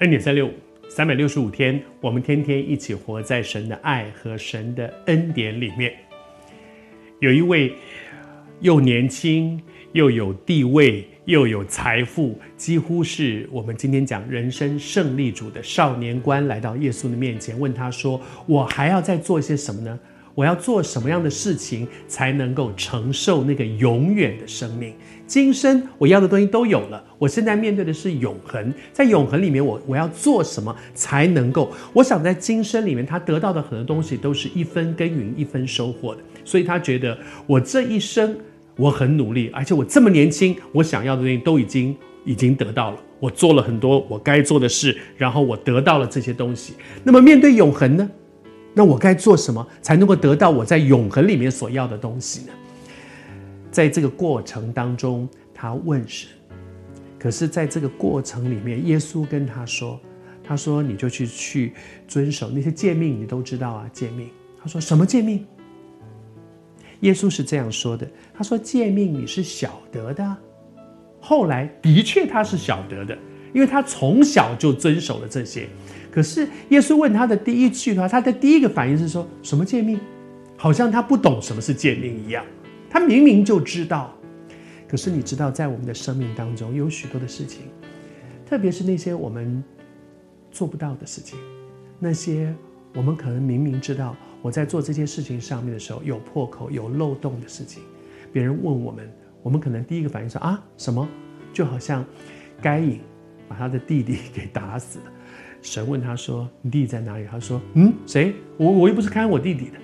恩典三六五，三百六十五天，我们天天一起活在神的爱和神的恩典里面。有一位又年轻又有地位又有财富，几乎是我们今天讲人生胜利组的少年官，来到耶稣的面前，问他说：“我还要再做些什么呢？”我要做什么样的事情才能够承受那个永远的生命？今生我要的东西都有了，我现在面对的是永恒，在永恒里面我，我要做什么才能够？我想在今生里面，他得到的很多东西都是一分耕耘一分收获的，所以他觉得我这一生我很努力，而且我这么年轻，我想要的东西都已经已经得到了，我做了很多我该做的事，然后我得到了这些东西。那么面对永恒呢？那我该做什么才能够得到我在永恒里面所要的东西呢？在这个过程当中，他问神。可是，在这个过程里面，耶稣跟他说：“他说你就去去遵守那些诫命，你都知道啊，诫命。”他说：“什么诫命？”耶稣是这样说的：“他说诫命你是晓得的。”后来的确他是晓得的，因为他从小就遵守了这些。可是耶稣问他的第一句话，他的第一个反应是说什么诫命？好像他不懂什么是诫命一样。他明明就知道。可是你知道，在我们的生命当中，有许多的事情，特别是那些我们做不到的事情，那些我们可能明明知道我在做这些事情上面的时候有破口、有漏洞的事情，别人问我们，我们可能第一个反应说啊什么？就好像该隐把他的弟弟 给打死了。神问他说：“你弟弟在哪里？”他说：“嗯，谁？我我又不是看我弟弟的。”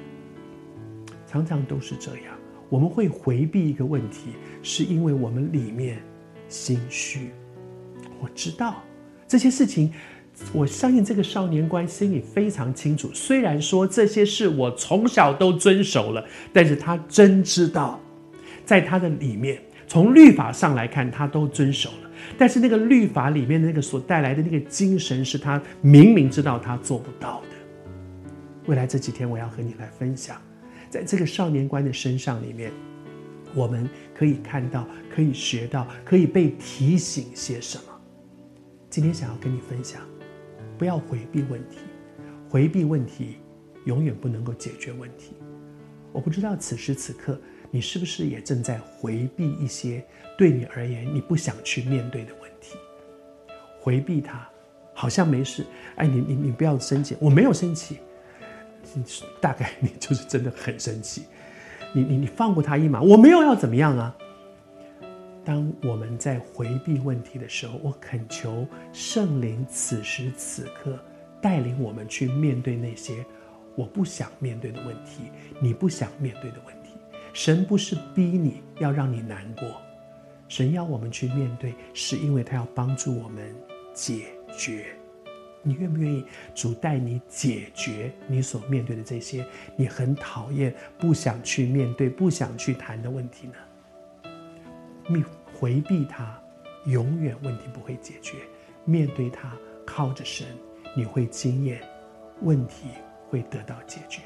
常常都是这样，我们会回避一个问题，是因为我们里面心虚。我知道这些事情，我相信这个少年官心里非常清楚。虽然说这些事我从小都遵守了，但是他真知道，在他的里面，从律法上来看，他都遵守了。但是那个律法里面的那个所带来的那个精神，是他明明知道他做不到的。未来这几天，我要和你来分享，在这个少年官的身上里面，我们可以看到、可以学到、可以被提醒些什么。今天想要跟你分享，不要回避问题，回避问题永远不能够解决问题。我不知道此时此刻。你是不是也正在回避一些对你而言你不想去面对的问题？回避它，好像没事。哎，你你你不要生气，我没有生气。大概你就是真的很生气。你你你放过他一马，我没有要怎么样啊。当我们在回避问题的时候，我恳求圣灵此时此刻带领我们去面对那些我不想面对的问题，你不想面对的问题。神不是逼你要让你难过，神要我们去面对，是因为他要帮助我们解决。你愿不愿意主带你解决你所面对的这些你很讨厌、不想去面对、不想去谈的问题呢？你回避它，永远问题不会解决；面对它，靠着神，你会经验问题会得到解决。